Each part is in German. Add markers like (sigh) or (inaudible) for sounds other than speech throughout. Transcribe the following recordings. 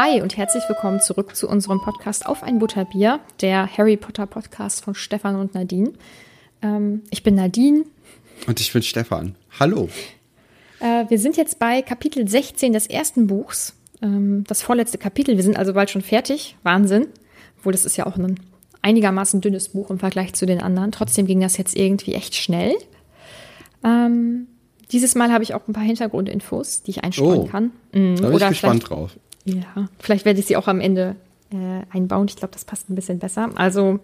Hi und herzlich willkommen zurück zu unserem Podcast Auf ein Butterbier, der Harry Potter Podcast von Stefan und Nadine. Ähm, ich bin Nadine. Und ich bin Stefan. Hallo. Äh, wir sind jetzt bei Kapitel 16 des ersten Buchs, ähm, das vorletzte Kapitel. Wir sind also bald schon fertig. Wahnsinn. Obwohl, das ist ja auch ein einigermaßen dünnes Buch im Vergleich zu den anderen. Trotzdem ging das jetzt irgendwie echt schnell. Ähm, dieses Mal habe ich auch ein paar Hintergrundinfos, die ich einstreuen Oh. kann. Mhm. Da bin ich gespannt drauf. Ja, vielleicht werde ich sie auch am Ende äh, einbauen. Ich glaube, das passt ein bisschen besser. Also,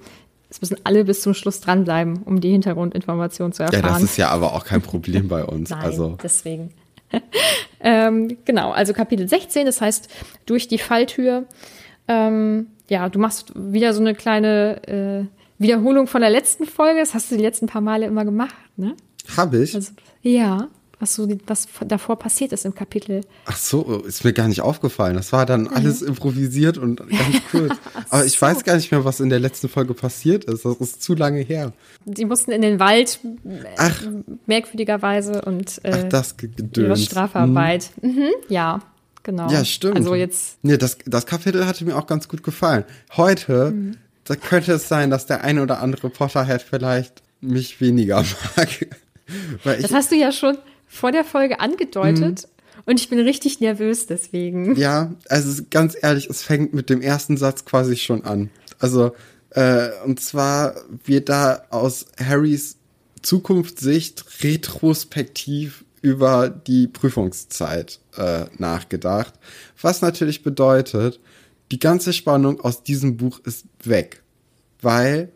es müssen alle bis zum Schluss dranbleiben, um die Hintergrundinformationen zu Ja, erfahren. das ist ja aber auch kein Problem bei uns. Nein, also, deswegen. (laughs) ähm, genau, also Kapitel 16, das heißt, durch die Falltür. Ähm, ja, du machst wieder so eine kleine äh, Wiederholung von der letzten Folge. Das hast du die letzten paar Male immer gemacht, ne? habe ich. Also, ja, was so die, was davor passiert ist im Kapitel. Ach so, ist mir gar nicht aufgefallen. Das war dann alles improvisiert und (laughs) ganz kurz. Aber ich weiß gar nicht mehr, was in der letzten Folge passiert ist. Das ist zu lange her. Sie mussten in den Wald, Ach. merkwürdigerweise, und äh, Ach, das ihre Strafarbeit. Mhm, ja, genau. Ja, stimmt. Also jetzt, Nee, das, das Kapitel hatte mir auch ganz gut gefallen. Heute, Mhm. da könnte es sein, dass der ein oder andere Potterhead vielleicht mich weniger (laughs) mag. Weil ich, das hast du ja schon vor der Folge angedeutet. Und ich bin richtig nervös deswegen. Ja, also ganz ehrlich, es fängt mit dem ersten Satz quasi schon an. Also, äh, und zwar wird da aus Harrys Zukunftssicht retrospektiv über die Prüfungszeit äh, nachgedacht. Was natürlich bedeutet, die ganze Spannung aus diesem Buch ist weg. Weil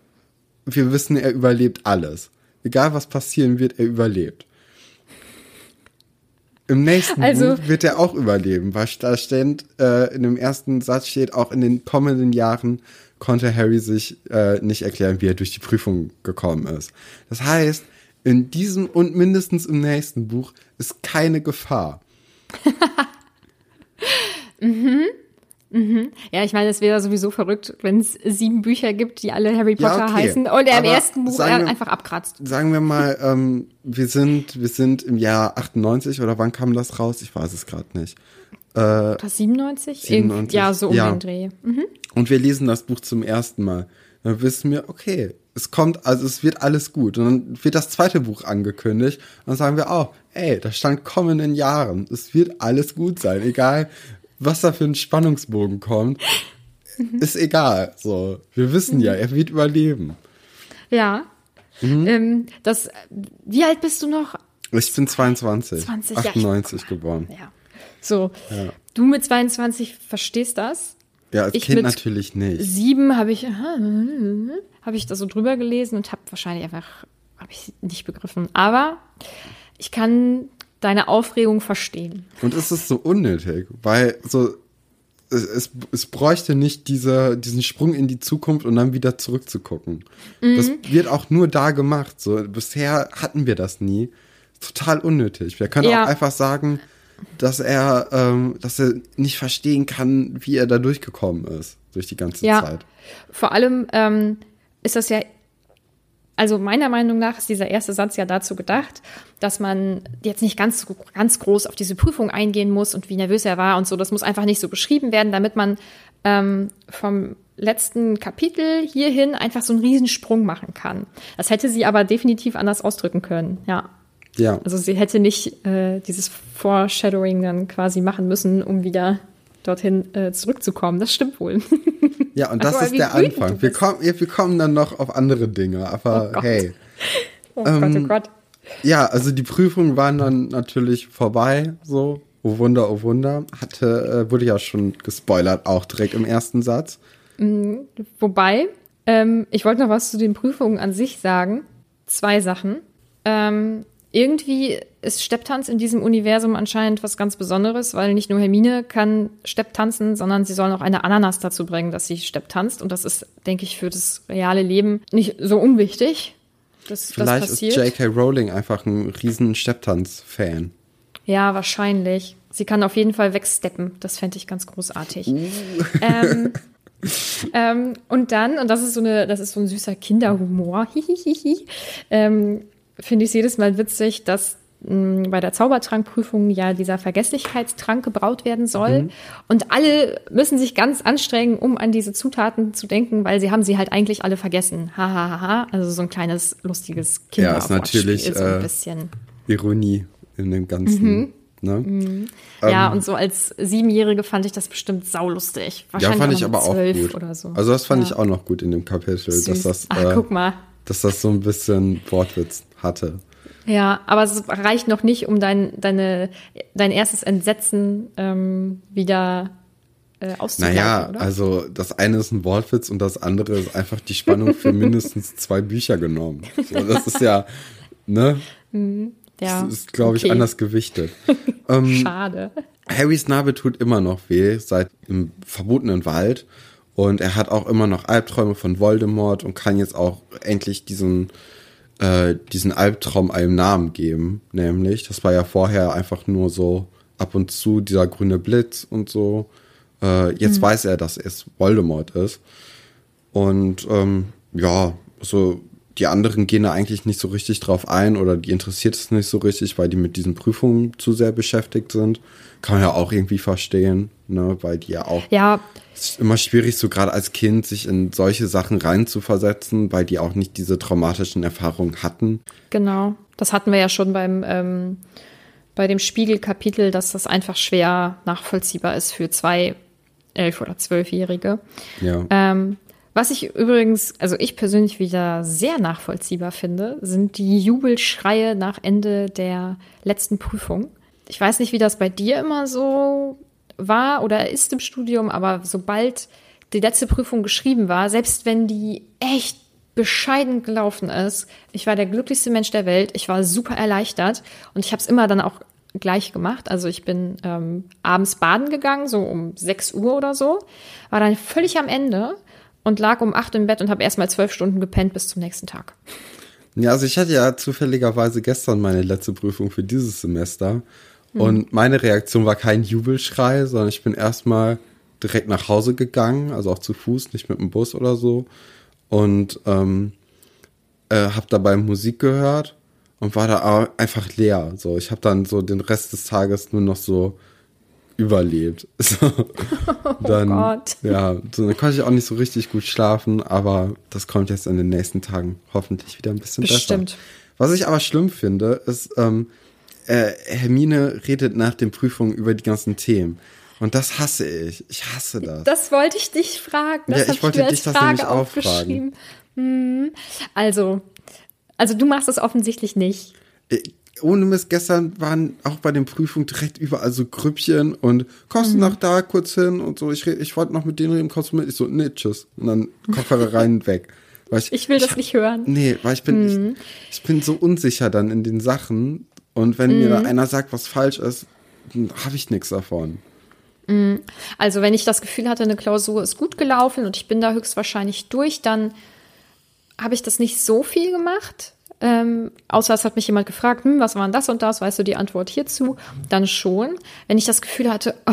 wir wissen, er überlebt alles. Egal was passieren wird, er überlebt. Im nächsten Also- Buch wird er auch überleben, weil da steht, äh, in dem ersten Satz steht, auch in den kommenden Jahren konnte Harry sich äh, nicht erklären, wie er durch die Prüfung gekommen ist. Das heißt, in diesem und mindestens im nächsten Buch ist keine Gefahr. (laughs) Ja, ich meine, es wäre sowieso verrückt, wenn es sieben Bücher gibt, die alle Harry Ja, Potter okay. heißen und er im ersten Buch wir- einfach abkratzt. Sagen wir mal, ähm, wir sind, wir sind im Jahr 98 oder wann kam das raus? Ich weiß es gerade nicht. Was, 97? 97, Irgend- Ja, so um ja. den Dreh. Mhm. und wir lesen das Buch zum ersten Mal, dann wissen wir, okay, es kommt, also es wird alles gut. Und dann wird das zweite Buch angekündigt und dann sagen wir auch, ey, da stand kommenden Jahren, es wird alles gut sein, egal was da für ein Spannungsbogen kommt, Mhm. ist egal. So, wir wissen ja, er wird überleben. Ja. Mhm. Ähm, das, wie alt bist du noch? Ich bin 22, 20, ja, ich- 98 geboren. Ja. So, du mit 22 verstehst das. Ja, als Ich Kind natürlich nicht. Sieben habe ich, habe ich da so drüber gelesen und habe wahrscheinlich einfach, habe ich nicht begriffen. Aber ich kann deine Aufregung verstehen. Und es ist so unnötig, weil so es, es, es bräuchte nicht diese, diesen Sprung in die Zukunft und dann wieder zurückzugucken. Das Mhm. wird auch nur da gemacht. So bisher hatten wir das nie. Total unnötig. Wir können Ja. auch einfach sagen, dass er, ähm, dass er nicht verstehen kann, wie er da durchgekommen ist durch die ganze Ja. Zeit. Vor allem ähm, ist das ja, also meiner Meinung nach ist dieser erste Satz ja dazu gedacht, dass man jetzt nicht ganz, ganz groß auf diese Prüfung eingehen muss und wie nervös er war und so. Das muss einfach nicht so beschrieben werden, damit man ähm, vom letzten Kapitel hierhin einfach so einen Riesensprung machen kann. Das hätte sie aber definitiv anders ausdrücken können, ja. Ja. Also sie hätte nicht äh, dieses Foreshadowing dann quasi machen müssen, um wieder dorthin äh, zurückzukommen. Das stimmt wohl. (laughs) Ja, und das Aber ist der Anfang. Wir kommen, wir kommen dann noch auf andere Dinge, aber Oh hey. oh Ähm, Gott, oh Gott. Ja, also die Prüfungen waren dann natürlich vorbei, so. Oh Wunder, oh Wunder. Hatte, äh, wurde ja schon gespoilert, auch direkt im ersten Satz. Wobei, ähm, ich wollte noch was zu den Prüfungen an sich sagen. Zwei Sachen. Ähm, irgendwie ist Stepptanz in diesem Universum anscheinend was ganz Besonderes, weil nicht nur Hermine kann Stepp tanzen, sondern sie sollen auch eine Ananas dazu bringen, dass sie Stepp tanzt. Und das ist, denke ich, für das reale Leben nicht so unwichtig. Dass Vielleicht das ist. J.K. Rowling einfach ein riesen Stepptanz-Fan. Ja, wahrscheinlich. Sie kann auf jeden Fall wegsteppen. Das fände ich ganz großartig. Uh. Ähm, (laughs) ähm, und dann, und das ist so eine, das ist so ein süßer Kinderhumor, (laughs) ähm, finde ich es jedes Mal witzig, dass bei der Zaubertrankprüfung ja dieser Vergesslichkeitstrank gebraut werden soll. Mhm. Und alle müssen sich ganz anstrengen, um an diese Zutaten zu denken, weil sie haben sie halt eigentlich alle vergessen. Hahaha. Ha, ha. Also so ein kleines, lustiges Ja, ist natürlich, so ein äh, bisschen. Ironie in dem Ganzen. Ne? Ja, und so als Siebenjährige fand ich das bestimmt saulustig. Ja, Wahrscheinlich fand auch ich aber auch gut. Oder so. Also das fand Ja. ich auch noch gut in dem Kapitel, dass das, Ach, äh, guck mal. dass das so ein bisschen Wortwitz hatte. Ja, aber es reicht noch nicht, um dein, deine, dein erstes Entsetzen ähm, wieder äh, Naja, oder? also das eine ist ein Wortwitz und das andere ist einfach die Spannung für (laughs) mindestens zwei Bücher genommen. So, das ist ja, ne? ja, Das ist, glaube ich, okay. anders gewichtet. (laughs) ähm, Schade. Harrys Narbe tut immer noch weh, seit im verbotenen Wald. Und er hat auch immer noch Albträume von Voldemort und kann jetzt auch endlich diesen, äh, diesen Albtraum einem Namen geben. Nämlich, das war ja vorher einfach nur so ab und zu dieser grüne Blitz und so. Äh, jetzt weiß er, dass es Voldemort ist. Und ähm, ja, so die anderen gehen da eigentlich nicht so richtig drauf ein oder die interessiert es nicht so richtig, weil die mit diesen Prüfungen zu sehr beschäftigt sind. Kann man ja auch irgendwie verstehen, ne, weil die ja auch Ja, es ist immer schwierig, so gerade als Kind sich in solche Sachen reinzuversetzen, weil die auch nicht diese traumatischen Erfahrungen hatten. genau. Das hatten wir ja schon beim ähm, bei dem Spiegelkapitel, dass das einfach schwer nachvollziehbar ist für zwei elf oder zwölfjährige. Ja. Ähm, was ich übrigens, also ich persönlich wieder sehr nachvollziehbar finde, sind die Jubelschreie nach Ende der letzten Prüfung. Ich weiß nicht, wie das bei dir immer so war oder ist im Studium, aber sobald die letzte Prüfung geschrieben war, selbst wenn die echt bescheiden gelaufen ist, ich war der glücklichste Mensch der Welt, ich war super erleichtert und ich habe es immer dann auch gleich gemacht. Also ich bin ähm, abends baden gegangen, so um 6 Uhr oder so, war dann völlig am Ende und lag um 8 im Bett und habe erstmal zwölf Stunden gepennt bis zum nächsten Tag. Ja, also ich hatte ja zufälligerweise gestern meine letzte Prüfung für dieses Semester. Und meine Reaktion war kein Jubelschrei, sondern ich bin erstmal direkt nach Hause gegangen, also auch zu Fuß, nicht mit dem Bus oder so. Und ähm, äh, habe dabei Musik gehört und war da einfach leer. So, ich habe dann so den Rest des Tages nur noch so überlebt. (laughs) So, (laughs) dann, Gott. ja, so, dann konnte ich auch nicht so richtig gut schlafen, aber das kommt jetzt in den nächsten Tagen hoffentlich wieder ein bisschen Bestimmt. besser. Was ich aber schlimm finde, ist, ähm, äh, Hermine redet nach den Prüfungen über die ganzen Themen. Und das hasse ich. Ich hasse das. Das wollte ich dich fragen. Das Ja, ich wollte dich das Frage nämlich auch aufgeschrieben. Hm. Also, also du machst das offensichtlich nicht. Äh, Ohne Mist, gestern waren auch bei den Prüfungen direkt überall so Grüppchen und kommst du nach da kurz hin und so. Ich, ich wollte noch mit denen reden, kommst du mit? Ich so, nee, tschüss. Und dann Kopfhörer (laughs) rein, weg. Weil Ich will das nicht hören. Nee, weil ich bin, ich, ich bin so unsicher dann in den Sachen. Und wenn mir da einer sagt, was falsch ist, dann habe ich nichts davon. Also, wenn ich das Gefühl hatte, eine Klausur ist gut gelaufen und ich bin da höchstwahrscheinlich durch, dann habe ich das nicht so viel gemacht. Ähm, außer es hat mich jemand gefragt, hm, was war denn das und das, weißt du die Antwort hierzu? Dann schon. Wenn ich das Gefühl hatte, oh,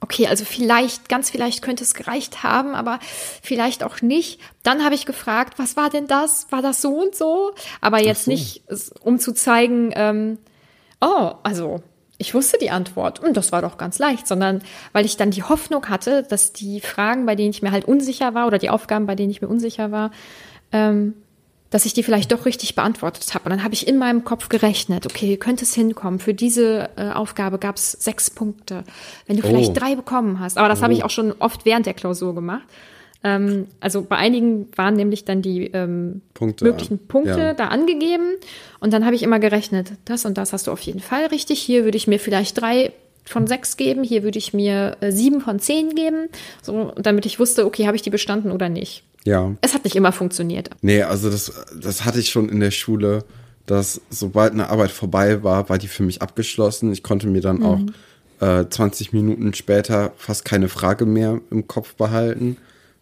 okay, also vielleicht, ganz vielleicht könnte es gereicht haben, aber vielleicht auch nicht. Dann habe ich gefragt, was war denn das? War das so und so? Aber jetzt so. nicht, um zu zeigen, ähm, oh, also ich wusste die Antwort und das war doch ganz leicht, sondern weil ich dann die Hoffnung hatte, dass die Fragen, bei denen ich mir halt unsicher war oder die Aufgaben, bei denen ich mir unsicher war, ähm, dass ich die vielleicht doch richtig beantwortet habe. Und dann habe ich in meinem Kopf gerechnet, okay, könnte es hinkommen. Für diese äh, Aufgabe gab es sechs Punkte. Wenn du Oh. vielleicht drei bekommen hast. Aber das habe ich auch schon oft während der Klausur gemacht. Ähm, also bei einigen waren nämlich dann die ähm, Punkte, möglichen Punkte ja. da angegeben. Und dann habe ich immer gerechnet, das und das hast du auf jeden Fall richtig. Hier würde ich mir vielleicht drei von sechs geben, hier würde ich mir äh, sieben von zehn geben, so, damit ich wusste, okay, habe ich die bestanden oder nicht. Ja. Es hat nicht immer funktioniert. Nee, also das, das hatte ich schon in der Schule, dass sobald eine Arbeit vorbei war, war die für mich abgeschlossen. Ich konnte mir dann auch äh, 20 Minuten später fast keine Frage mehr im Kopf behalten,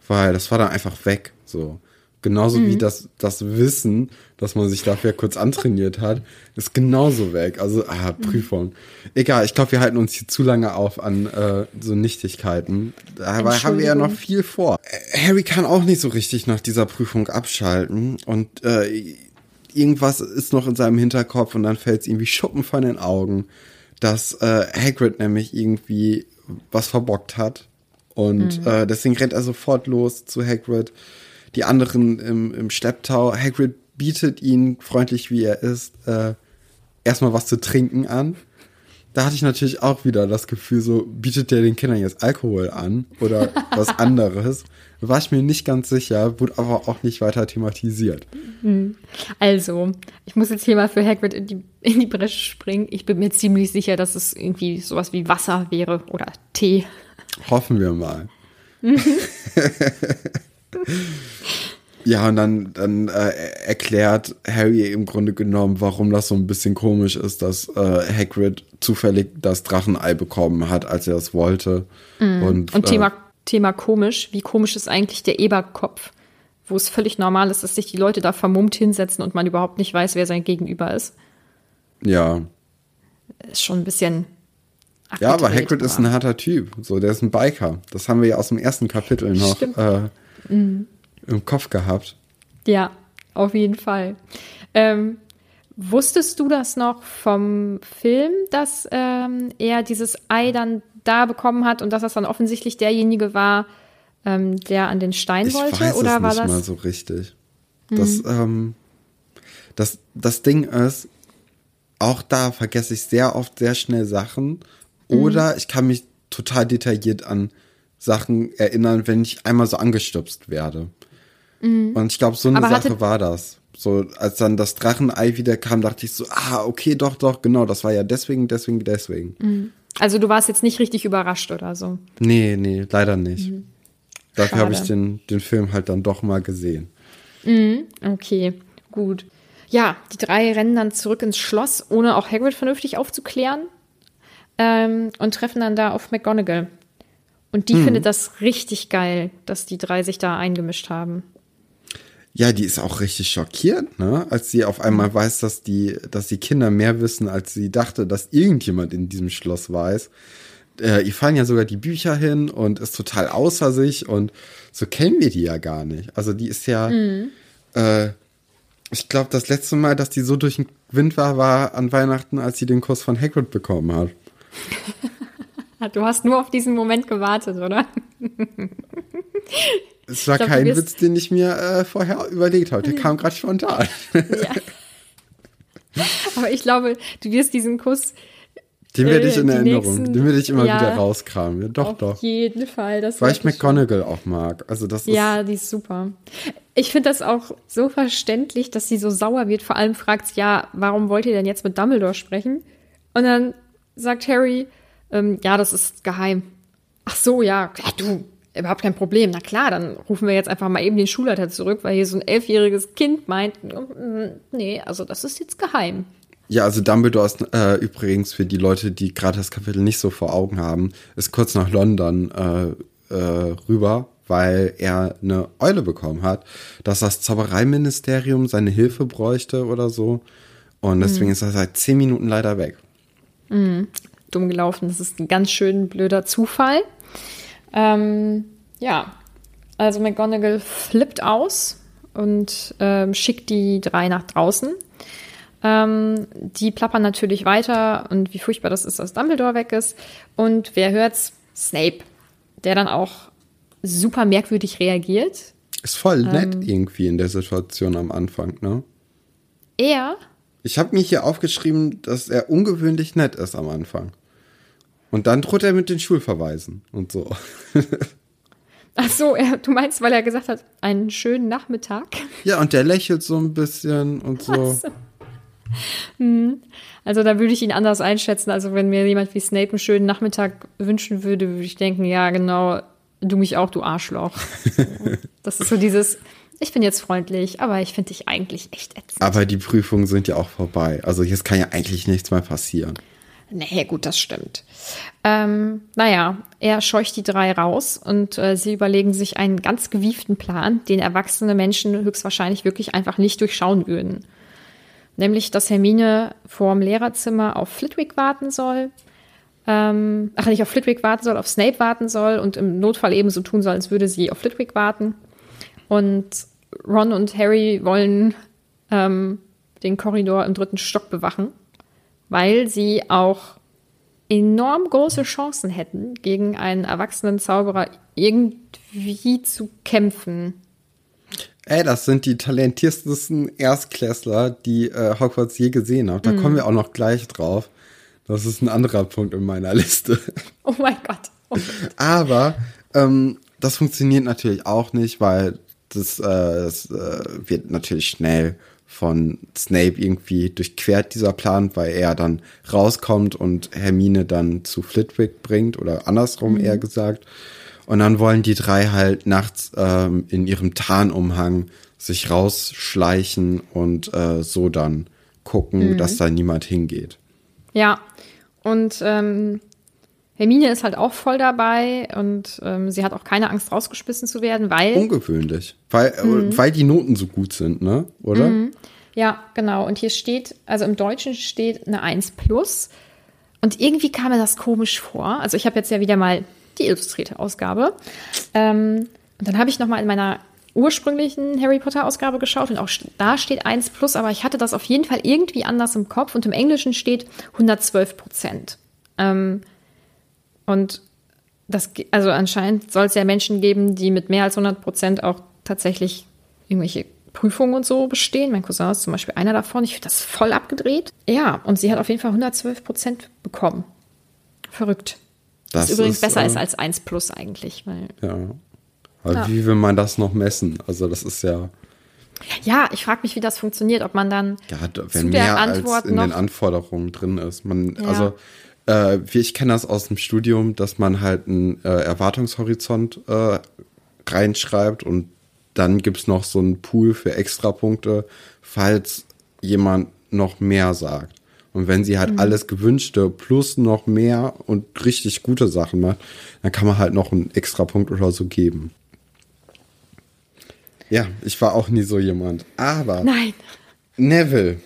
weil das war dann einfach weg. So. Genauso wie das, das Wissen, dass man sich dafür kurz antrainiert hat, ist genauso weg. Also, ah, Prüfung. Egal, ich glaube, wir halten uns hier zu lange auf an äh, so Nichtigkeiten. Dabei haben wir ja noch viel vor. Harry kann auch nicht so richtig nach dieser Prüfung abschalten und äh, irgendwas ist noch in seinem Hinterkopf und dann fällt es ihm wie Schuppen von den Augen, dass äh, Hagrid nämlich irgendwie was verbockt hat. Und äh, deswegen rennt er sofort los zu Hagrid. Die anderen im, im Schlepptau. Hagrid bietet ihn, freundlich wie er ist, äh, erstmal was zu trinken an. Da hatte ich natürlich auch wieder das Gefühl, so bietet der den Kindern jetzt Alkohol an oder (laughs) was anderes. War ich mir nicht ganz sicher, wurde aber auch nicht weiter thematisiert. Also, ich muss jetzt hier mal für Hagrid in die, in die Bresche springen. Ich bin mir ziemlich sicher, dass es irgendwie sowas wie Wasser wäre oder Tee. Hoffen wir mal. (laughs) (laughs) ja, und dann, dann äh, erklärt Harry im Grunde genommen, warum das so ein bisschen komisch ist, dass äh, Hagrid zufällig das Drachenei bekommen hat, als er das wollte. Und, Und äh, Thema, Thema komisch, wie komisch ist eigentlich der Eberkopf? Wo es völlig normal ist, dass sich die Leute da vermummt hinsetzen und man überhaupt nicht weiß, wer sein Gegenüber ist. ja. Ist schon ein bisschen. Ja, aber Hagrid ist aber- ein harter Typ. So, der ist ein Biker. Das haben wir ja aus dem ersten Kapitel noch Stimmt. äh, im Kopf gehabt. Ja, auf jeden Fall. Ähm, wusstest du das noch vom Film, dass ähm, er dieses Ei dann da bekommen hat und dass das dann offensichtlich derjenige war, ähm, der an den Stein Ich wollte? weiß oder es war nicht das? mal so richtig. Das, ähm, das, das Ding ist, auch da vergesse ich sehr oft sehr schnell Sachen. Mhm. Oder ich kann mich total detailliert an Sachen erinnern, wenn ich einmal so angestupst werde. Und ich glaube, so eine Mhm. Aber Sache war das. So, als dann das Drachenei wieder kam, dachte ich so, ah, okay, doch, doch, genau, das war ja deswegen, deswegen, deswegen. Also du warst jetzt nicht richtig überrascht oder so. Nee, nee, leider nicht. Dafür habe ich den, den Film halt dann doch mal gesehen. Okay, gut. Ja, die drei rennen dann zurück ins Schloss, ohne auch Hagrid vernünftig aufzuklären. Ähm, und treffen dann da auf McGonagall. Und die findet das richtig geil, dass die drei sich da eingemischt haben. Ja, die ist auch richtig schockiert, ne? Als sie auf einmal weiß, dass die, dass die Kinder mehr wissen, als sie dachte, dass irgendjemand in diesem Schloss weiß. Äh, ihr fallen ja sogar die Bücher hin und ist total außer sich und so kennen wir die ja gar nicht. Also die ist ja, äh, ich glaube, das letzte Mal, dass die so durch den Wind war, war an Weihnachten, als sie den Kuss von Hagrid bekommen hat. (laughs) Du hast nur auf diesen Moment gewartet, oder? (laughs) Es war glaub, kein Witz, den ich mir äh, vorher überlegt habe. Der kam gerade spontan. (laughs) Aber ich glaube, du wirst diesen Kuss Den werde Äh, ich in die Erinnerung. nächsten- Den werde ich immer ja. wieder rauskramen. Ja, doch, auf doch. jeden Fall. Das Weil ich McGonagall auch mag. Also das ist. Ja, die ist super. Ich finde das auch so verständlich, dass sie so sauer wird. Vor allem fragt sie, ja, warum wollt ihr denn jetzt mit Dumbledore sprechen? Und dann sagt Harry, ähm, ja, das ist geheim. Ach so, ja, ja, du, überhaupt kein Problem. Na klar, dann rufen wir jetzt einfach mal eben den Schulleiter zurück, weil hier so ein elfjähriges Kind meint, mm, nee, also das ist jetzt geheim. Ja, also Dumbledore ist äh, übrigens für die Leute, die gerade das Kapitel nicht so vor Augen haben, ist kurz nach London äh, äh, rüber, weil er eine Eule bekommen hat, dass das Zaubereiministerium seine Hilfe bräuchte oder so. Und deswegen ist er seit zehn Minuten leider weg. dumm gelaufen. Das ist ein ganz schön blöder Zufall. Ähm, ja, also McGonagall flippt aus und ähm, schickt die drei nach draußen. Ähm, die plappern natürlich weiter und wie furchtbar das ist, dass Dumbledore weg ist. Und wer hört's? Snape, der dann auch super merkwürdig reagiert. Ist voll nett Ähm. irgendwie in der Situation am Anfang, ne? Er Ich habe mir hier aufgeschrieben, dass er ungewöhnlich nett ist am Anfang. Und dann droht er mit den Schulverweisen und so. (laughs) Ach so, er, du meinst, weil er gesagt hat, einen schönen Nachmittag. Ja, und der lächelt so ein bisschen und so. So. Also da würde ich ihn anders einschätzen. Also wenn mir jemand wie Snape einen schönen Nachmittag wünschen würde, würde ich denken, ja genau, du mich auch, du Arschloch. (laughs) das ist so dieses, ich bin jetzt freundlich, aber ich finde dich eigentlich echt ätzend. Aber die Prüfungen sind ja auch vorbei. Also jetzt kann ja eigentlich nichts mehr passieren. Nee, gut, das stimmt. Ähm, naja, er scheucht die drei raus und äh, sie überlegen sich einen ganz gewieften Plan, den erwachsene Menschen höchstwahrscheinlich wirklich einfach nicht durchschauen würden. Nämlich, dass Hermine vorm Lehrerzimmer auf Flitwick warten soll. Ähm, ach, nicht auf Flitwick warten soll, auf Snape warten soll und im Notfall eben so tun soll, als würde sie auf Flitwick warten. Und Ron und Harry wollen ähm, den Korridor im dritten Stock bewachen weil sie auch enorm große Chancen hätten, gegen einen erwachsenen Zauberer irgendwie zu kämpfen. Ey, das sind die talentiertesten Erstklässler, die äh, Hogwarts je gesehen hat. Da mhm. kommen wir auch noch gleich drauf. Das ist ein anderer Punkt in meiner Liste. (laughs) Oh mein Gott. Oh. Aber ähm, das funktioniert natürlich auch nicht, weil das, äh, das äh, wird natürlich schnell von Snape irgendwie durchquert dieser Plan, weil er dann rauskommt und Hermine dann zu Flitwick bringt oder andersrum mhm. eher gesagt. Und dann wollen die drei halt nachts ähm, in ihrem Tarnumhang sich rausschleichen und äh, so dann gucken, mhm. dass da niemand hingeht. Ja, und ähm, Hermine ist halt auch voll dabei und ähm, sie hat auch keine Angst, rausgeschmissen zu werden, weil. Ungewöhnlich. Weil, äh, mhm. weil die Noten so gut sind, ne? Oder? Mhm. Ja, genau. Und hier steht, also im Deutschen steht eine 1 plus. Und irgendwie kam mir das komisch vor. Also ich habe jetzt ja wieder mal die illustrierte Ausgabe. Ähm, und dann habe ich nochmal in meiner ursprünglichen Harry Potter Ausgabe geschaut und auch da steht 1 plus, aber ich hatte das auf jeden Fall irgendwie anders im Kopf und im Englischen steht 112 Prozent. Ähm, und das, also anscheinend soll es ja Menschen geben, die mit mehr als 100 Prozent auch tatsächlich irgendwelche Prüfungen und so bestehen. Mein Cousin ist zum Beispiel einer davon. Ich finde das voll abgedreht. Ja, und sie hat auf jeden Fall 112 Prozent bekommen. Verrückt. Das Was übrigens ist, besser äh, ist als 1 plus eigentlich. Weil, ja. Aber ja. wie will man das noch messen? Also das ist ja. Ja, ich frage mich, wie das funktioniert, ob man dann ja, wenn mehr Antwort als in den Anforderungen drin ist. Man, ja. also äh, wie ich kenne das aus dem Studium, dass man halt einen äh, Erwartungshorizont äh, reinschreibt und dann gibt es noch so einen Pool für Extrapunkte, falls jemand noch mehr sagt. Und wenn sie halt mhm. alles Gewünschte plus noch mehr und richtig gute Sachen macht, dann kann man halt noch einen Extrapunkt oder so geben. Ja, ich war auch nie so jemand. Aber Nein. Neville.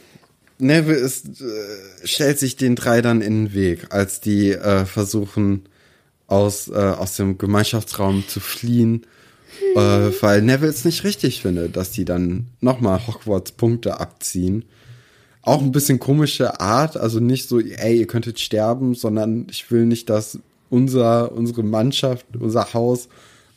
Neville ist, äh, stellt sich den drei dann in den Weg, als die äh, versuchen, aus, äh, aus dem Gemeinschaftsraum zu fliehen äh, weil Neville es nicht richtig findet, dass die dann nochmal Hogwarts Punkte abziehen. Auch ein bisschen komische Art, also nicht so, ey, ihr könntet sterben, sondern ich will nicht, dass unser, unsere Mannschaft, unser Haus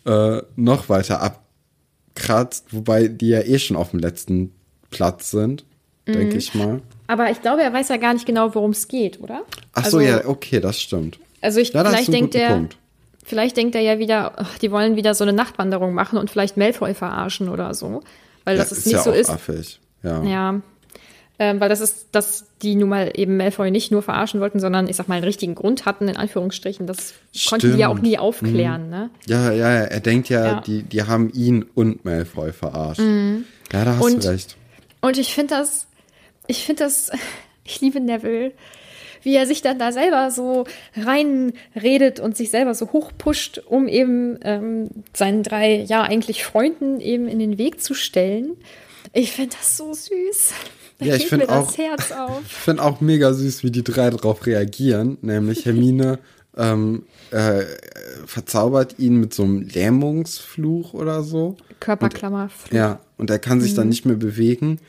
äh, noch weiter abkratzt, wobei die ja eh schon auf dem letzten Platz sind, mhm. denke ich mal. Aber ich glaube, er weiß ja gar nicht genau, worum es geht, oder? Ach so, also, ja, okay, das stimmt. Also ich ja, vielleicht denkt er, Punkt. Vielleicht denkt er ja wieder, ach, die wollen wieder so eine Nachtwanderung machen und vielleicht Malfoy verarschen oder so. Weil das ja, ist, ist nicht ja so ist. Affig. Ja. ja. Ähm, weil das ist, dass die nun mal eben Malfoy nicht nur verarschen wollten, sondern ich sag mal einen richtigen Grund hatten, in Anführungsstrichen. Das Stimmt. konnten die ja auch nie aufklären, mhm. ne? Ja, ja, ja. Er denkt ja, ja, Die, die haben ihn und Malfoy verarscht. Mhm. Ja, da hast und, du recht. Und ich finde das, ich finde das, (laughs) ich liebe Neville wie er sich dann da selber so reinredet und sich selber so hochpusht, um eben ähm, seinen drei, ja, eigentlich Freunden eben in den Weg zu stellen. Ich finde das so süß. Ja, ich finde auch, (laughs) ich finde auch mega süß, wie die drei darauf reagieren. Nämlich Hermine (laughs) ähm, äh, verzaubert ihn mit so einem Lähmungsfluch oder so. Körperklammerfluch. Und, ja, und er kann sich mhm. dann nicht mehr bewegen.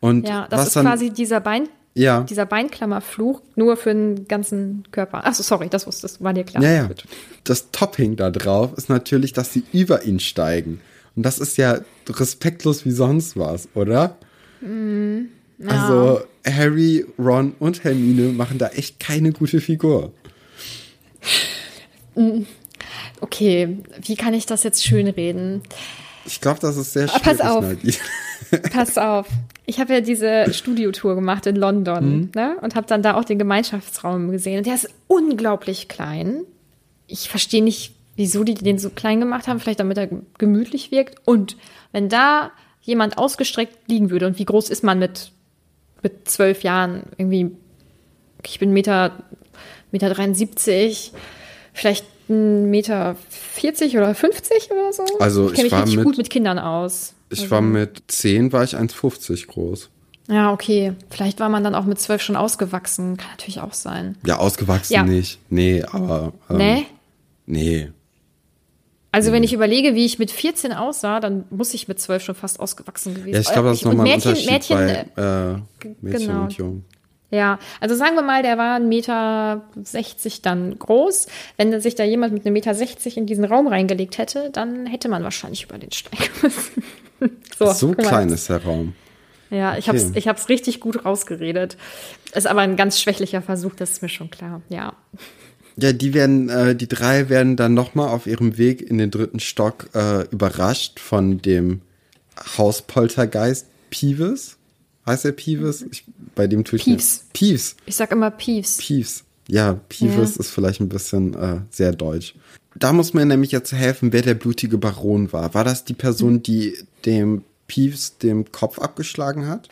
Und ja, das was ist dann, quasi dieser Bein, ja. Dieser Beinklammerfluch nur für den ganzen Körper. Achso, sorry, das, das war dir klar. Ja, ja. Das Topping da drauf ist natürlich, dass sie über ihn steigen. Und das ist ja respektlos wie sonst was, oder? Mm, ja. Also Harry, Ron und Hermine machen da echt keine gute Figur. Mm, okay, wie kann ich das jetzt schön reden? Ich glaube, das ist sehr schwierig. Pass auf. Pass auf. Ich habe ja diese Studiotour gemacht in London ne? und habe dann da auch den Gemeinschaftsraum gesehen. Und der ist unglaublich klein. Ich verstehe nicht, wieso die den so klein gemacht haben. Vielleicht damit er gemütlich wirkt. Und wenn da jemand ausgestreckt liegen würde und wie groß ist man mit, mit zwölf Jahren? Irgendwie, ich bin Meter, Meter 73, vielleicht Meter 40 oder 50 oder so. Also ich kenne ich mich war richtig mit- gut mit Kindern aus. Ich war mit 10, war ich 1,50 groß. Ja, okay. Vielleicht war man dann auch mit zwölf schon ausgewachsen. Kann natürlich auch sein. Ja, ausgewachsen Ja. nicht. Nee, aber. Ähm, Nee? Nee. Also wenn ich überlege, wie ich mit 14 aussah, dann muss ich mit 12 schon fast ausgewachsen gewesen Ja, ich glaube, das ist nochmal ein Unterschied Mädchen, bei äh, äh, Mädchen genau. und Jungen. ja, also sagen wir mal, der war 1,60 Meter dann groß. Wenn sich da jemand mit 1,60 Meter in diesen Raum reingelegt hätte, dann hätte man wahrscheinlich über den steigen (laughs) müssen. (laughs) so, So mal. klein ist der Raum. Ja, ich Okay. hab's, ich hab's richtig gut rausgeredet. Ist aber ein ganz schwächlicher Versuch, das ist mir schon klar. Ja. Ja, die werden, äh, die drei werden dann nochmal auf ihrem Weg in den dritten Stock äh, überrascht von dem Hauspoltergeist Peeves. Heißt er Peeves? Ich, bei dem tue ich Peeves. Peeves. Ich sag immer Peeves. Peeves. Ja, Peeves ist vielleicht ein bisschen äh, sehr deutsch. Da muss mir nämlich jetzt helfen, wer der blutige Baron war. War das die Person, die dem Peeves den Kopf abgeschlagen hat?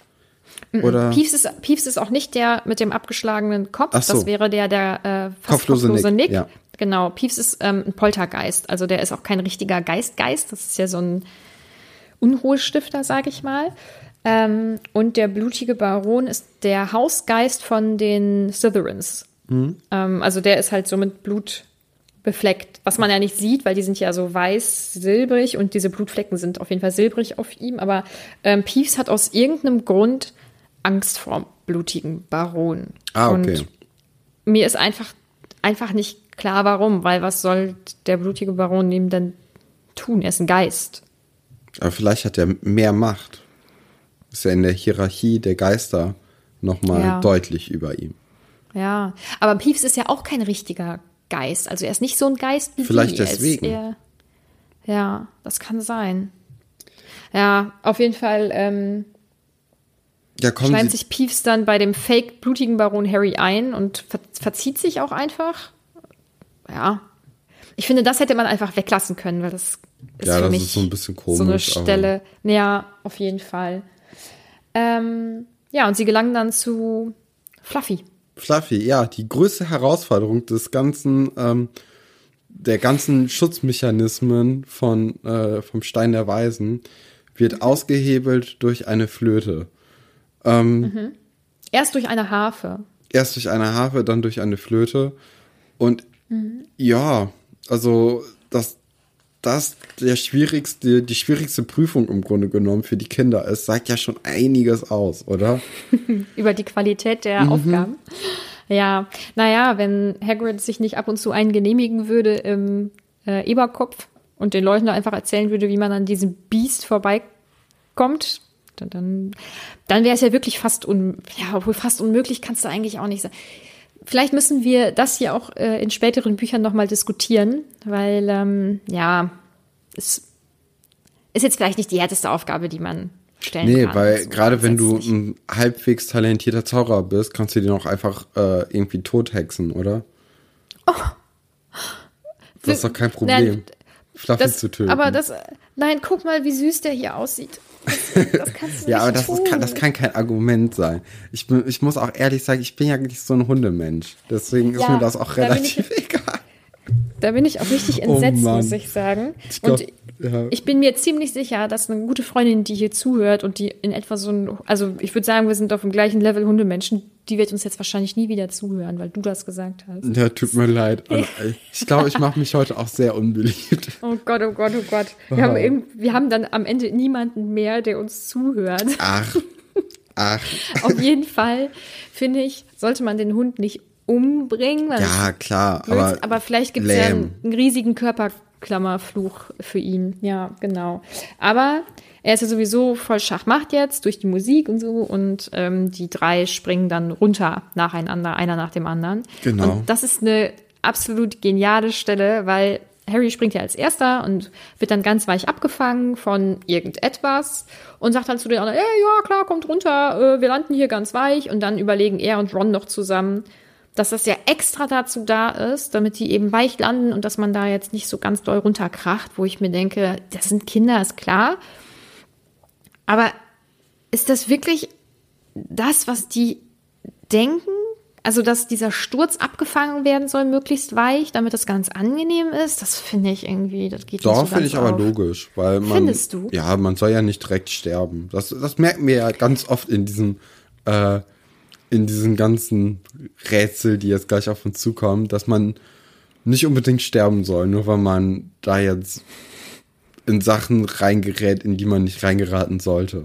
Oder? Peeves ist, Peeves ist auch nicht der mit dem abgeschlagenen Kopf. So. Das wäre der, der äh, fast Kopflose kopflose, Nick, Nick. ja. Genau. Peeves ist ähm, ein Poltergeist. Also der ist auch kein richtiger Geistgeist. Das ist ja so ein Unruhestifter, sage ich mal. Ähm, und der blutige Baron ist der Hausgeist von den Slytherins. Mhm. Ähm, also der ist halt so mit Blut befleckt, was man ja nicht sieht, weil die sind ja so weiß-silbrig und diese Blutflecken sind auf jeden Fall silbrig auf ihm. Aber ähm, Peeves hat aus irgendeinem Grund Angst vor dem blutigen Baron. Ah, okay. Und mir ist einfach, einfach nicht klar, warum, weil was soll der blutige Baron ihm denn tun? Er ist ein Geist. Aber vielleicht hat er mehr Macht. Ist ja in der Hierarchie der Geister nochmal Ja. deutlich über ihm. Ja, aber Peeves ist ja auch kein richtiger Geist. Also er ist nicht so ein Geist wie Vielleicht die. Er ist deswegen. eher- ja, das kann sein. Ja, auf jeden Fall ähm, Ja, scheint sich Peeves dann bei dem fake blutigen Baron Harry ein und ver verzieht sich auch einfach. Ja. Ich finde, das hätte man einfach weglassen können, weil das ist Ja, für das mich ist so ein bisschen so eine komisch, Stelle. Ja, auf jeden Fall. Ähm, ja, und sie gelangen dann zu Fluffy. Fluffy, ja, die größte Herausforderung des ganzen, ähm, der ganzen Schutzmechanismen von, äh, vom Stein der Weisen wird ausgehebelt durch eine Flöte. Erst durch eine Harfe. Erst durch eine Harfe, dann durch eine Flöte. Und ja, also das, das der schwierigste, die schwierigste Prüfung im Grunde genommen für die Kinder ist, sagt ja schon einiges aus, oder? (laughs) über die Qualität der Mhm. Aufgaben. Ja, naja, wenn Hagrid sich nicht ab und zu einen genehmigen würde im äh, Eberkopf und den Leuten da einfach erzählen würde, wie man an diesem Biest vorbeikommt, dann, dann, wäre es ja wirklich fast un, ja, fast unmöglich kannst du eigentlich auch nicht sagen. Vielleicht müssen wir das hier auch äh, in späteren Büchern nochmal diskutieren, weil, ähm, ja, es ist jetzt vielleicht nicht die härteste Aufgabe, die man stellen Nee, kann. weil so gerade wenn du ein halbwegs talentierter Zauberer bist, kannst du den auch einfach äh, irgendwie tothexen, oder? Das ist doch kein Problem. Nein, Das, zu töten. aber das, nein, guck mal, wie süß der hier aussieht. Das, (laughs) ja, aber das, tun. ist, kann, das kann kein Argument sein. Ich, bin, ich muss auch ehrlich sagen, ich bin ja nicht so ein Hundemensch. Deswegen ist Ja, mir das auch relativ (laughs) egal. Da bin ich auch richtig Oh entsetzt, Mann. muss ich sagen. Ich glaub, und ja. ich bin mir ziemlich sicher, dass eine gute Freundin, die hier zuhört und die in etwa so ein, also ich würde sagen, wir sind auf dem gleichen Level Hundemenschen, die wird uns jetzt wahrscheinlich nie wieder zuhören, weil du das gesagt hast. Ja, tut mir leid. Und Ich glaube, ich mache mich heute auch sehr unbeliebt. (laughs) Oh Gott, oh Gott, oh Gott. Wir, haben, irgend- wir haben dann am Ende niemanden mehr, der uns zuhört. Ach, ach. (laughs) Auf jeden Fall, finde ich, sollte man den Hund nicht umbringen. weil Ja, klar. Aber, aber, vielleicht gibt es ja einen, einen riesigen Körperklammerfluch für ihn. Ja, genau. Aber er ist ja sowieso voll Schachmacht jetzt durch die Musik und so und ähm, die drei springen dann runter nacheinander, einer nach dem anderen. Genau. Und das ist eine absolut geniale Stelle, weil Harry springt ja als erster und wird dann ganz weich abgefangen von irgendetwas und sagt dann zu den anderen, ey, ja, klar, kommt runter, äh, wir landen hier ganz weich. Und dann überlegen er und Ron noch zusammen, dass das ja extra dazu da ist, damit die eben weich landen und dass man da jetzt nicht so ganz doll runterkracht, wo ich mir denke, das sind Kinder, ist klar. Aber ist das wirklich das, was die denken? Also, dass dieser Sturz abgefangen werden soll, möglichst weich, damit das ganz angenehm ist, das finde ich irgendwie, das geht Doch, nicht so finde ich aber auf. logisch, weil man. Findest du? Ja, man soll ja nicht direkt sterben. Das, das merken wir ja ganz oft in diesem, äh, in diesen ganzen Rätsel, die jetzt gleich auf uns zukommen, dass man nicht unbedingt sterben soll, nur weil man da jetzt in Sachen reingerät, in die man nicht reingeraten sollte.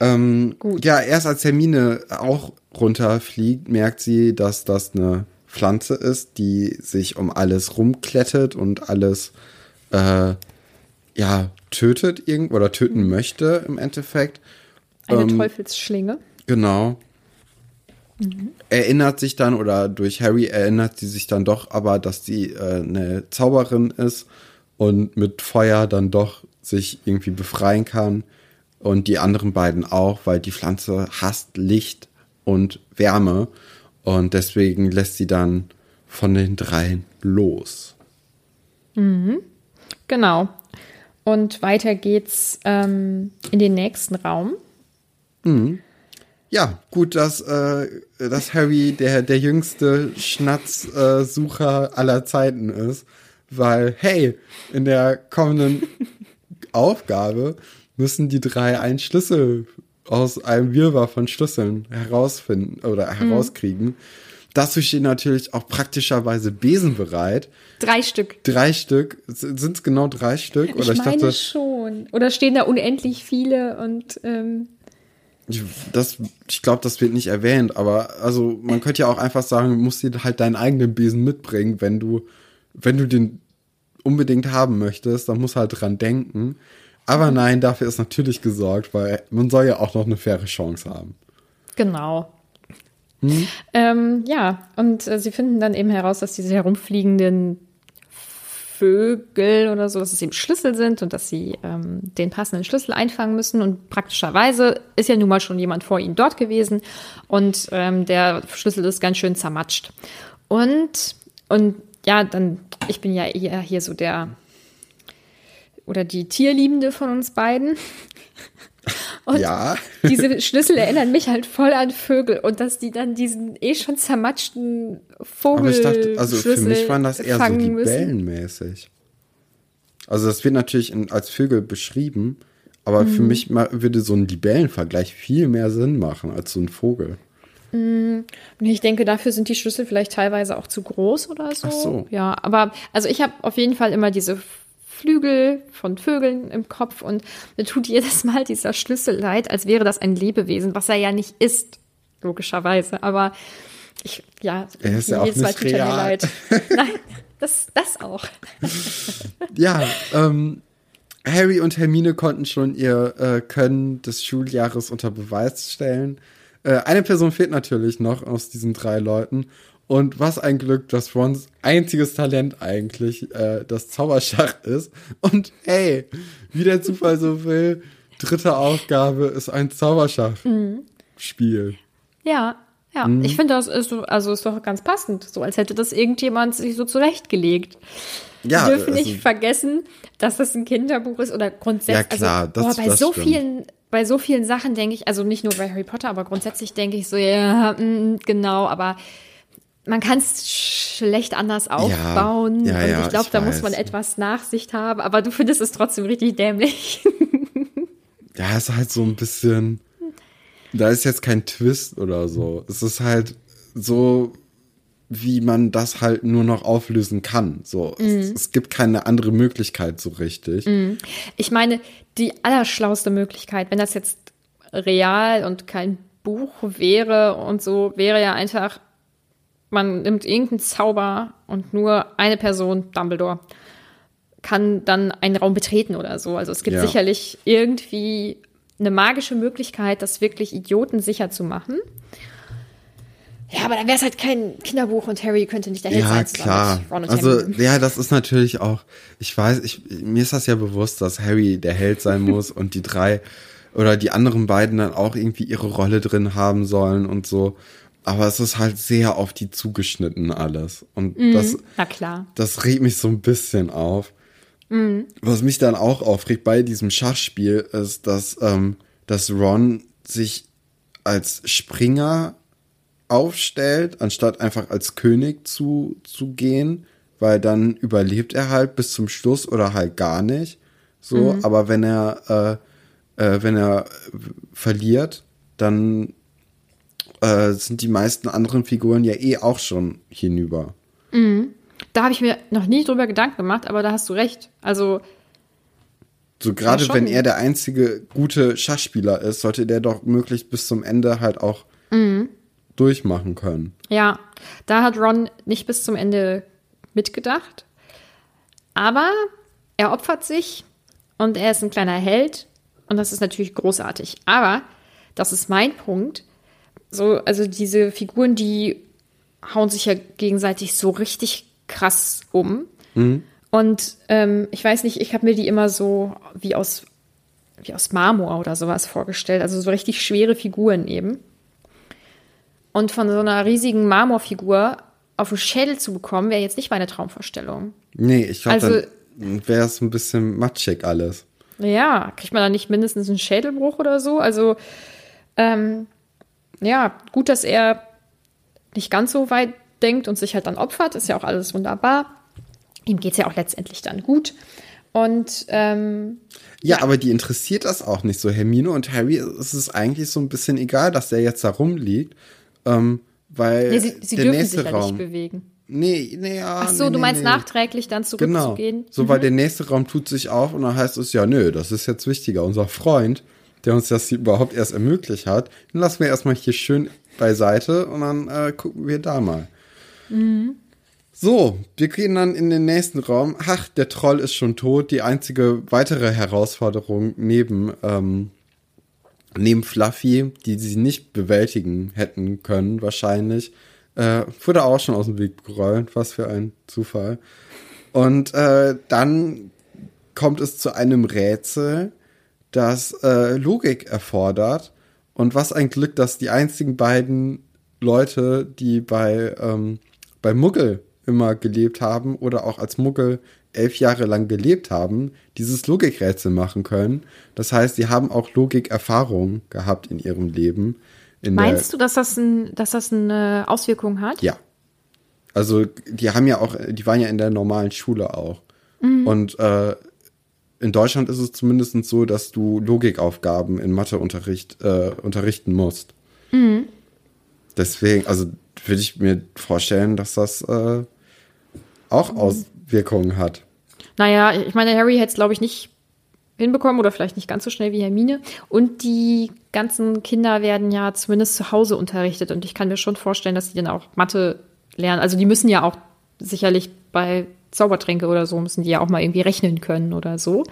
Ähm, Ja, erst als Hermine auch runterfliegt, merkt sie, dass das eine Pflanze ist, die sich um alles rumklettet und alles äh, ja tötet irgend oder töten möchte im Endeffekt. Eine Ähm, Teufelsschlinge. Genau. Erinnert sich dann oder durch Harry erinnert sie sich dann doch aber, dass sie äh, eine Zauberin ist und mit Feuer dann doch sich irgendwie befreien kann und die anderen beiden auch, weil die Pflanze hasst Licht und Wärme und deswegen lässt sie dann von den dreien los. Genau. Und weiter geht's ähm, in den nächsten Raum. Ja, gut, dass, äh, dass Harry der, der jüngste Schnatzsucher äh, aller Zeiten ist, weil, hey, in der kommenden (laughs) Aufgabe müssen die drei einen Schlüssel aus einem Wirrwarr von Schlüsseln herausfinden oder herauskriegen. Dazu stehen natürlich auch praktischerweise Besen bereit. Drei Stück. Drei Stück. Sind es genau drei Stück? Oder ich ich meine dachte, schon. Oder stehen da unendlich viele und ähm, Ich, das, ich glaube, das wird nicht erwähnt, aber also man könnte ja auch einfach sagen, du musst dir halt deinen eigenen Besen mitbringen, wenn du, wenn du den unbedingt haben möchtest, dann musst du halt dran denken. Aber nein, dafür ist natürlich gesorgt, weil man soll ja auch noch eine faire Chance haben. genau. Ähm, ja, und äh, sie finden dann eben heraus, dass diese herumfliegenden Vögel oder so, dass es eben Schlüssel sind und dass sie ähm, den passenden Schlüssel einfangen müssen. Und praktischerweise ist ja nun mal schon jemand vor ihnen dort gewesen und ähm, der Schlüssel ist ganz schön zermatscht. Und, und ja, dann, ich bin ja eher hier so der oder die Tierliebende von uns beiden. (laughs) Und Ja. diese Schlüssel erinnern mich halt voll an Vögel und dass die dann diesen eh schon zermatschten Vogel Aber ich dachte, also für Schlüssel mich waren das eher so libellenmäßig. Also das wird natürlich in, als Vögel beschrieben, aber für mich würde so ein Libellenvergleich viel mehr Sinn machen als so ein Vogel. Und ich denke, dafür sind die Schlüssel vielleicht teilweise auch zu groß oder so. Ach so. Ja, aber also ich habe auf jeden Fall immer diese Flügel von Vögeln im Kopf und mir tut jedes Mal dieser Schlüssel leid, als wäre das ein Lebewesen, was er ja nicht ist, logischerweise. Aber ich, ja, Er ist ja auch nicht real. leid. Nein, das, das auch. (laughs) Ja, ähm, Harry und Hermine konnten schon ihr äh, Können des Schuljahres unter Beweis stellen. Äh, eine Person fehlt natürlich noch aus diesen drei Leuten. Und was ein Glück, dass Rons einziges Talent eigentlich äh, das Zauberschach ist. Und hey, wie der Zufall so will, dritte Aufgabe ist ein Zauberschach-Spiel. Ja, ja. Mhm. Ich finde, das ist so, also ist doch ganz passend, so als hätte das irgendjemand sich so zurechtgelegt. Ja, Wir dürfen also- nicht vergessen, dass das ein Kinderbuch ist oder grundsätzlich. Ja, klar, also, das- boah, bei das so stimmt. vielen, bei so vielen Sachen denke ich, also nicht nur bei Harry Potter, aber grundsätzlich denke ich so, ja, mm, genau, aber man kann es schlecht anders aufbauen. ja, und ja, ich glaube, da muss weiß. man etwas Nachsicht haben, aber du findest es trotzdem richtig dämlich. (laughs) Ja, ist halt so ein bisschen. Da ist jetzt kein Twist oder so. Es ist halt so, wie man das halt nur noch auflösen kann. So, es, es gibt keine andere Möglichkeit so richtig. Ich meine, die allerschlauste Möglichkeit, wenn das jetzt real und kein Buch wäre und so, wäre ja einfach, man nimmt irgendeinen Zauber und nur eine Person, Dumbledore, kann dann einen Raum betreten oder so. Also es gibt Ja. sicherlich irgendwie eine magische Möglichkeit, das wirklich idiotensicher zu machen. Ja, aber dann wäre es halt kein Kinderbuch und Harry könnte nicht der Held Ja, sein. zusammen klar. Also, Hermine. ja, das ist natürlich auch, ich weiß, ich, mir ist das ja bewusst, dass Harry der Held sein (laughs) muss und die drei oder die anderen beiden dann auch irgendwie ihre Rolle drin haben sollen und so. Aber es ist halt sehr auf die zugeschnitten alles. Und das, Na klar. das regt mich so ein bisschen auf. Was mich dann auch aufregt bei diesem Schachspiel ist, dass, ähm, dass Ron sich als Springer aufstellt, anstatt einfach als König zu, zu gehen, weil dann überlebt er halt bis zum Schluss oder halt gar nicht. So, aber wenn er, äh, äh, wenn er verliert, dann äh, sind die meisten anderen Figuren ja eh auch schon hinüber. Da habe ich mir noch nie drüber Gedanken gemacht, aber da hast du recht. Also, So gerade wenn er der einzige gute Schachspieler ist, sollte der doch möglichst bis zum Ende halt auch durchmachen können. ja, da hat Ron nicht bis zum Ende mitgedacht. Aber er opfert sich und er ist ein kleiner Held und das ist natürlich großartig. Aber das ist mein Punkt. So, also diese Figuren, die hauen sich ja gegenseitig so richtig krass um. Und ähm, ich weiß nicht, ich habe mir die immer so wie aus, wie aus Marmor oder sowas vorgestellt. Also so richtig schwere Figuren eben. Und von so einer riesigen Marmorfigur auf den Schädel zu bekommen, wäre jetzt nicht meine Traumvorstellung. Nee, ich glaube, Also- wäre es ein bisschen matschig alles. Ja, kriegt man da nicht mindestens einen Schädelbruch oder so? Also, ähm, ja, gut, dass er nicht ganz so weit denkt und sich halt dann opfert, ist ja auch alles wunderbar. Ihm geht's ja auch letztendlich dann gut. Und ähm, Ja, aber die interessiert das auch nicht so. Hermine und Harry ist es eigentlich so ein bisschen egal, dass der jetzt da rumliegt, ähm, weil nee, sie, sie der dürfen nächste sich ja nicht Raum. bewegen. Nee, nee, ja. Ach so, nee, du meinst nee. nachträglich dann Genau. zurückzugehen? So, weil der nächste Raum tut sich auf und dann heißt es ja, nö, das ist jetzt wichtiger. Unser Freund, der uns das überhaupt erst ermöglicht hat, den lassen wir erstmal hier schön beiseite und dann äh, gucken wir da mal. So, wir gehen dann in den nächsten Raum. Ach, der Troll ist schon tot. Die einzige weitere Herausforderung neben, ähm, neben Fluffy, die sie nicht bewältigen hätten können, wahrscheinlich, äh, wurde auch schon aus dem Weg gerollt. Was für ein Zufall. Und äh, dann kommt es zu einem Rätsel, das äh, Logik erfordert. Und was ein Glück, dass die einzigen beiden Leute, die bei, ähm, bei Muggel immer gelebt haben oder auch als Muggel elf Jahre lang gelebt haben, dieses Logikrätsel machen können. Das heißt, sie haben auch Logikerfahrung gehabt in ihrem Leben. In Meinst du, dass das, ein, dass das eine Auswirkung hat? ja. Also die haben ja auch, die waren ja in der normalen Schule auch. Und äh, in Deutschland ist es zumindest so, dass du Logikaufgaben in Matheunterricht äh, unterrichten musst. Deswegen, also würde ich mir vorstellen, dass das äh, auch Auswirkungen hat. Naja, ich meine, Harry hätte es, glaube ich, nicht hinbekommen oder vielleicht nicht ganz so schnell wie Hermine. Und die ganzen Kinder werden ja zumindest zu Hause unterrichtet. Und ich kann mir schon vorstellen, dass sie dann auch Mathe lernen. Also die müssen ja auch sicherlich bei Zaubertränke oder so, müssen die ja auch mal irgendwie rechnen können oder so.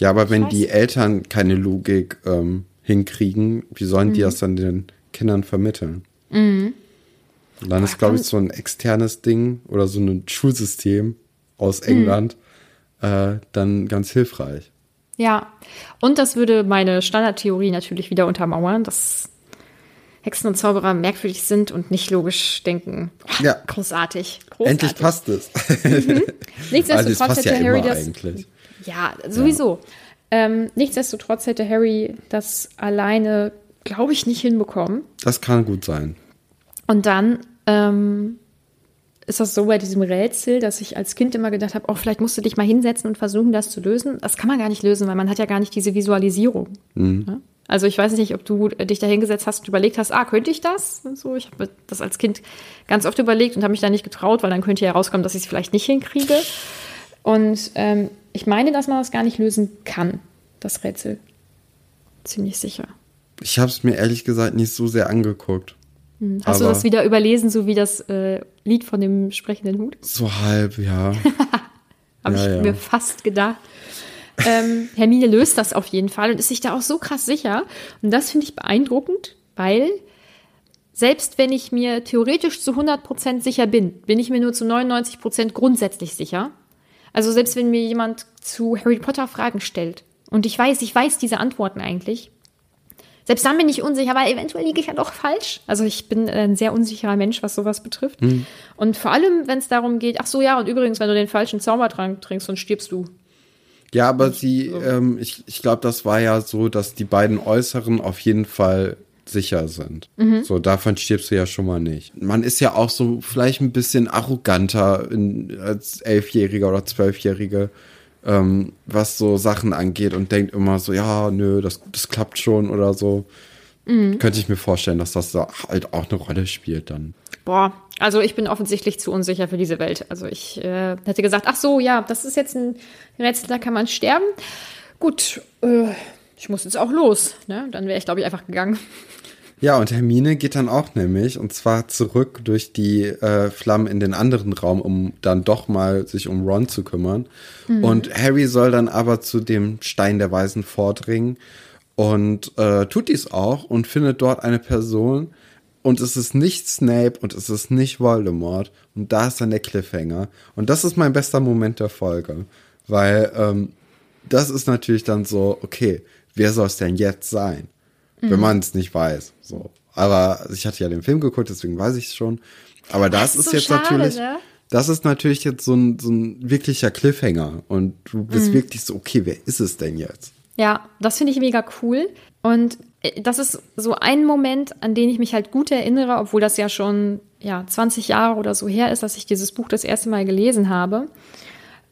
Ja, aber wenn weiß die Eltern keine Logik ähm, hinkriegen, wie sollen die das dann den Kindern vermitteln? Und dann ist, glaube ich, so ein externes Ding oder so ein Schulsystem aus England äh, dann ganz hilfreich. Ja, und das würde meine Standardtheorie natürlich wieder untermauern, dass Hexen und Zauberer merkwürdig sind und nicht logisch denken. Boah, Ja. Großartig, großartig. Endlich passt es. (laughs) Nichtsdestotrotz Also hätte ja Harry das. eigentlich. Ja, sowieso. Ähm, nichtsdestotrotz hätte Harry das alleine, glaube ich, nicht hinbekommen. Das kann gut sein. Und dann ähm, ist das so bei diesem Rätsel, dass ich als Kind immer gedacht habe, oh, vielleicht musst du dich mal hinsetzen und versuchen, das zu lösen. Das kann man gar nicht lösen, weil man hat ja gar nicht diese Visualisierung. Ja? Also ich weiß nicht, ob du dich da hingesetzt hast und überlegt hast, ah, könnte ich das? Und so, ich habe das als Kind ganz oft überlegt und habe mich da nicht getraut, weil dann könnte ja rauskommen, dass ich es vielleicht nicht hinkriege. Und ähm, ich meine, dass man das gar nicht lösen kann, das Rätsel. Ziemlich sicher. Ich habe es mir ehrlich gesagt nicht so sehr angeguckt. Hast du das wieder überlesen, so wie das äh, Lied von dem sprechenden Hut? So halb, ja. (laughs) Habe Ja, ich ja. mir fast gedacht. Ähm, Hermine löst das auf jeden Fall und ist sich da auch so krass sicher. Und das finde ich beeindruckend, weil selbst wenn ich mir theoretisch zu 100% sicher bin, bin ich mir nur zu 99% grundsätzlich sicher. Also selbst wenn mir jemand zu Harry Potter Fragen stellt und ich weiß, ich weiß diese Antworten eigentlich, selbst dann bin ich unsicher, weil eventuell liege ich ja doch falsch. Also ich bin ein sehr unsicherer Mensch, was sowas betrifft. Mhm. Und vor allem, wenn es darum geht, ach so ja, und übrigens, wenn du den falschen Zaubertrank trinkst, dann stirbst du. Ja, aber sie, ähm, ich, ich glaube, das war ja so, dass die beiden Äußeren auf jeden Fall sicher sind. So, davon stirbst du ja schon mal nicht. Man ist ja auch so vielleicht ein bisschen arroganter in, als Elfjähriger oder Zwölfjährige, ähm, was so Sachen angeht und denkt immer so, ja, nö, das, das klappt schon oder so. Könnte ich mir vorstellen, dass das da halt auch eine Rolle spielt dann. Boah, also ich bin offensichtlich zu unsicher für diese Welt. Also ich äh, hätte gesagt, ach so, ja, das ist jetzt ein Rätsel, da kann man sterben. Gut, äh, ich muss jetzt auch los. Ne? Dann wäre ich, glaube ich, einfach gegangen. Ja, und Hermine geht dann auch nämlich, und zwar zurück durch die äh, Flammen in den anderen Raum, um dann doch mal sich um Ron zu kümmern. Und Harry soll dann aber zu dem Stein der Weisen vordringen und äh, tut dies auch und findet dort eine Person. Und es ist nicht Snape und es ist nicht Voldemort. Und da ist dann der Cliffhanger. Und das ist mein bester Moment der Folge. Weil ähm, das ist natürlich dann so, okay, wer soll es denn jetzt sein? wenn man es nicht weiß. So. Aber ich hatte ja den Film geguckt, deswegen weiß ich es schon. Aber das, ist ist, so jetzt schade, natürlich, ne? das ist natürlich jetzt so ein, so ein wirklicher Cliffhanger. Und du bist wirklich so, okay, wer ist es denn jetzt? Ja, das finde ich mega cool. Und äh, das ist so ein Moment, an den ich mich halt gut erinnere, obwohl das ja schon ja, 20 Jahre oder so her ist, dass ich dieses Buch das erste Mal gelesen habe.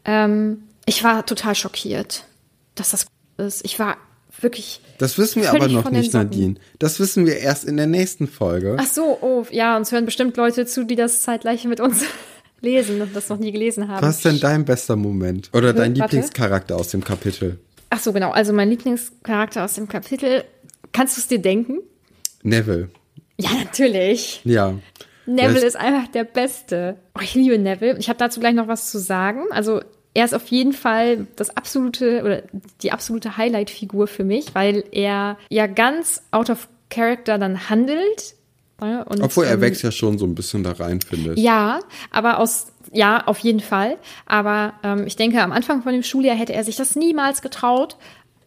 Ähm, ich war total schockiert, dass das ist. Ich war wirklich. Das wissen wir aber noch nicht. Nadine. Das wissen wir erst in der nächsten Folge. Ach so, oh, ja, uns hören bestimmt Leute zu, die das zeitgleich mit uns (laughs) lesen und das noch nie gelesen haben. Was ist denn dein bester Moment? Oder dein Warte. Lieblingscharakter aus dem Kapitel? Ach so, genau. Also mein Lieblingscharakter aus dem Kapitel. Kannst du es dir denken? Neville. Ja, natürlich. Ja. Neville ist einfach der Beste. Oh, ich liebe Neville. Ich habe dazu gleich noch was zu sagen. Also er ist auf jeden Fall das absolute oder die absolute Highlight-Figur für mich, weil er ja ganz out of character dann handelt. Ja, und, Obwohl er ähm, wächst ja schon so ein bisschen da rein, finde ich. Ja, aber aus, ja, auf jeden Fall. Aber ähm, ich denke, am Anfang von dem Schuljahr hätte er sich das niemals getraut.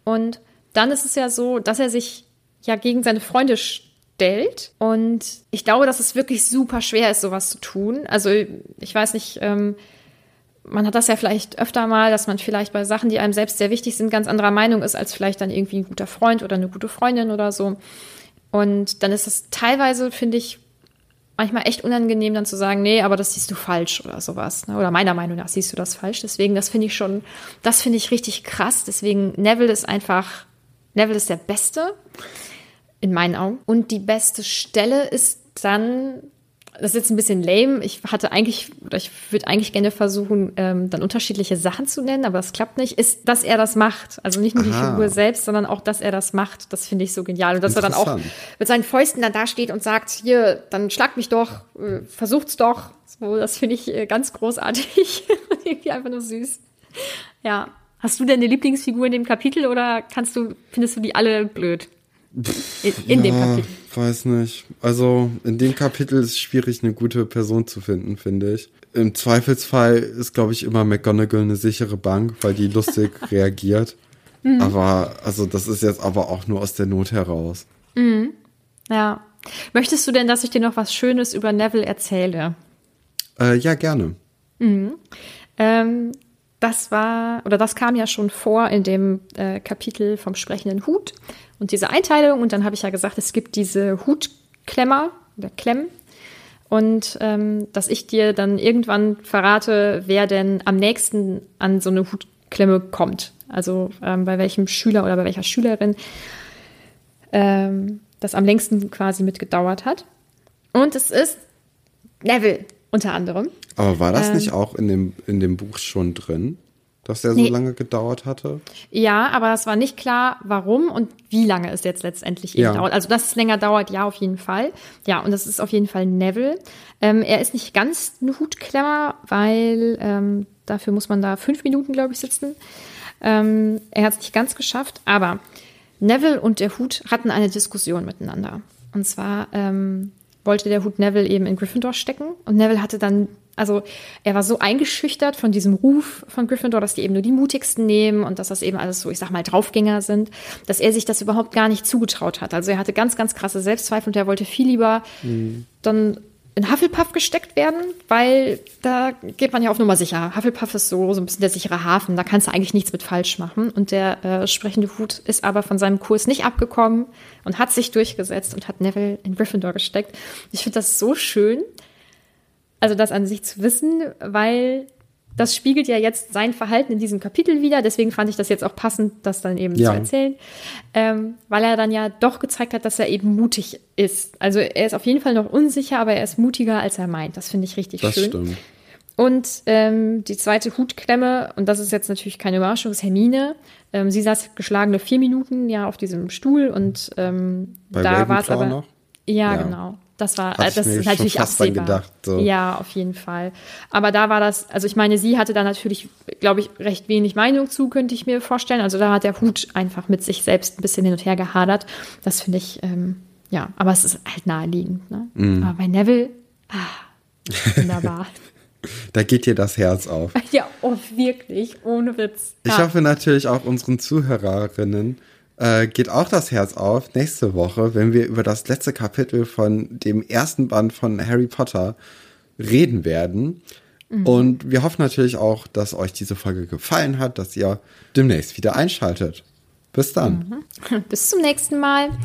Und dann ist es ja so, dass er sich ja gegen seine Freunde stellt. Und ich glaube, dass es wirklich super schwer ist, sowas zu tun. Also ich weiß nicht, ähm, man hat das ja vielleicht öfter mal, dass man vielleicht bei Sachen, die einem selbst sehr wichtig sind, ganz anderer Meinung ist, als vielleicht dann irgendwie ein guter Freund oder eine gute Freundin oder so. Und dann ist es teilweise, finde ich, manchmal echt unangenehm, dann zu sagen, nee, aber das siehst du falsch oder sowas. Ne? Oder meiner Meinung nach siehst du das falsch. Deswegen, das finde ich schon, das finde ich richtig krass. Deswegen, Neville ist einfach, Neville ist der Beste in meinen Augen. Und die beste Stelle ist dann, das ist jetzt ein bisschen lame. Ich hatte eigentlich, oder ich würde eigentlich gerne versuchen, ähm, dann unterschiedliche Sachen zu nennen, aber das klappt nicht, ist, dass er das macht. Also nicht nur die Aha. Figur selbst, sondern auch, dass er das macht. Das finde ich so genial. Und dass er dann auch mit seinen Fäusten dann dasteht und sagt, hier, dann schlag mich doch, äh, versucht's doch. So, das finde ich äh, ganz großartig. (laughs) Irgendwie einfach nur süß. Ja. Hast du denn eine Lieblingsfigur in dem Kapitel oder kannst du, findest du die alle blöd? In, in dem Ja, Kapitel. Weiß nicht. Also in dem Kapitel ist es schwierig, eine gute Person zu finden, finde ich. Im Zweifelsfall ist, glaube ich, immer McGonagall eine sichere Bank, weil die lustig (laughs) reagiert. Mhm. Aber, also das ist jetzt aber auch nur aus der Not heraus. Ja. Möchtest du denn, dass ich dir noch was Schönes über Neville erzähle? Äh, ja, gerne. Ähm, das war, oder das kam ja schon vor in dem äh, Kapitel vom sprechenden Hut und diese Einteilung. Und dann habe ich ja gesagt, es gibt diese Hutklemmer oder Klemmen. Und ähm, dass ich dir dann irgendwann verrate, wer denn am nächsten an so eine Hutklemme kommt. Also ähm, bei welchem Schüler oder bei welcher Schülerin ähm, das am längsten quasi mitgedauert hat. Und es ist Neville unter anderem. Aber war das Ähm. nicht auch in dem, in dem Buch schon drin, dass der Nee. so lange gedauert hatte? Ja, aber es war nicht klar, warum und wie lange es jetzt letztendlich eben Ja. dauert. Also, dass es länger dauert, ja, auf jeden Fall. Ja, und das ist auf jeden Fall Neville. Ähm, er ist nicht ganz ein Hutklemmer, weil ähm, dafür muss man da fünf Minuten, glaube ich, sitzen. Ähm, er hat es nicht ganz geschafft, aber Neville und der Hut hatten eine Diskussion miteinander. Und zwar ähm, wollte der Hut Neville eben in Gryffindor stecken. Und Neville hatte dann, also er war so eingeschüchtert von diesem Ruf von Gryffindor, dass die eben nur die mutigsten nehmen und dass das eben alles so, ich sag mal, Draufgänger sind, dass er sich das überhaupt gar nicht zugetraut hat. Also er hatte ganz, ganz krasse Selbstzweifel und er wollte viel lieber dann in Hufflepuff gesteckt werden, weil da geht man ja auf Nummer sicher. Hufflepuff ist so, so ein bisschen der sichere Hafen, da kannst du eigentlich nichts mit falsch machen. Und der äh, sprechende Hut ist aber von seinem Kurs nicht abgekommen und hat sich durchgesetzt und hat Neville in Gryffindor gesteckt. Ich finde das so schön, also das an sich zu wissen, weil das spiegelt ja jetzt sein Verhalten in diesem Kapitel wieder. Deswegen fand ich das jetzt auch passend, das dann eben Ja. zu erzählen, ähm, weil er dann ja doch gezeigt hat, dass er eben mutig ist. Also er ist auf jeden Fall noch unsicher, aber er ist mutiger, als er meint. Das finde ich richtig Das schön. stimmt. Und ähm, die zweite Hutklemme, und das ist jetzt natürlich keine Überraschung, ist Hermine. Ähm, sie saß geschlagene vier Minuten ja auf diesem Stuhl und ähm, da war es aber. noch? Ja, Ja. genau. Das war, Hatte äh, ich das ist natürlich absehbar. gedacht, so. Ja, auf jeden Fall. Aber da war das, also ich meine, sie hatte da natürlich, glaube ich, recht wenig Meinung zu, könnte ich mir vorstellen. Also da hat der Hut einfach mit sich selbst ein bisschen hin und her gehadert. Das finde ich, ähm, ja, aber es ist halt naheliegend. Ne? Mhm. Aber bei Neville, ah, wunderbar. (laughs) Da geht dir das Herz auf. ja, oh, wirklich, ohne Witz. Ich ja. hoffe natürlich auch unseren Zuhörerinnen äh, geht auch das Herz auf nächste Woche, wenn wir über das letzte Kapitel von dem ersten Band von Harry Potter reden werden. Und wir hoffen natürlich auch, dass euch diese Folge gefallen hat, dass ihr demnächst wieder einschaltet. Bis dann. (laughs) Bis zum nächsten Mal. (laughs)